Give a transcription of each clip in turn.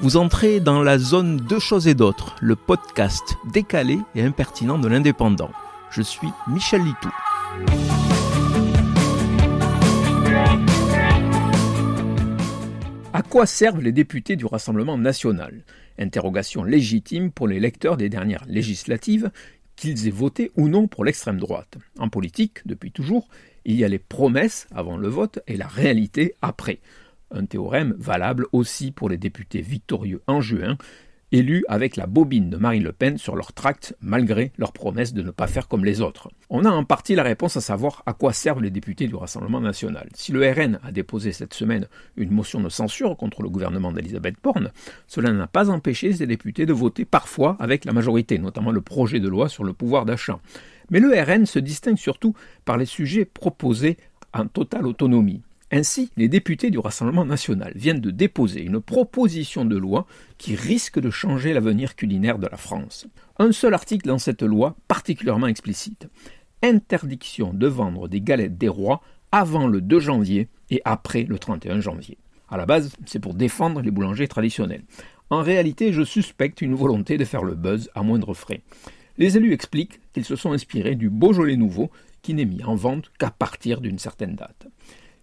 Vous entrez dans la zone Deux choses et d'autres, le podcast décalé et impertinent de l'indépendant. Je suis Michel Litou. À quoi servent les députés du Rassemblement national? Interrogation légitime pour les lecteurs des dernières législatives, qu'ils aient voté ou non pour l'extrême droite. En politique, depuis toujours, il y a les promesses avant le vote et la réalité après. Un théorème valable aussi pour les députés victorieux en juin, élus avec la bobine de Marine Le Pen sur leur tract malgré leur promesse de ne pas faire comme les autres. On a en partie la réponse à savoir à quoi servent les députés du Rassemblement national. Si le RN a déposé cette semaine une motion de censure contre le gouvernement d'Elisabeth Borne, cela n'a pas empêché ces députés de voter parfois avec la majorité, notamment le projet de loi sur le pouvoir d'achat. Mais le RN se distingue surtout par les sujets proposés en totale autonomie. Ainsi, les députés du Rassemblement national viennent de déposer une proposition de loi qui risque de changer l'avenir culinaire de la France. Un seul article dans cette loi particulièrement explicite. Interdiction de vendre des galettes des rois avant le 2 janvier et après le 31 janvier. À la base, c'est pour défendre les boulangers traditionnels. En réalité, je suspecte une volonté de faire le buzz à moindre frais. Les élus expliquent qu'ils se sont inspirés du Beaujolais nouveau qui n'est mis en vente qu'à partir d'une certaine date.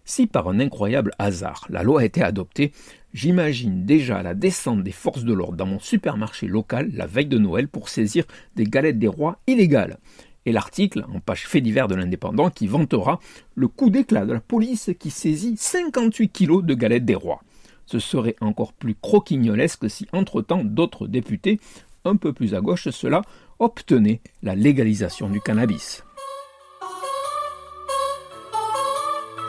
Si par un incroyable hasard la loi été adoptée, j'imagine déjà la descente des forces de l'ordre dans mon supermarché local la veille de Noël pour saisir des galettes des rois illégales. Et l'article, en page fait divers de l'Indépendant, qui vantera le coup d'éclat de la police qui saisit 58 kilos de galettes des rois. Ce serait encore plus croquignolesque si, entre-temps, d'autres députés, un peu plus à gauche, cela obtenaient la légalisation du cannabis.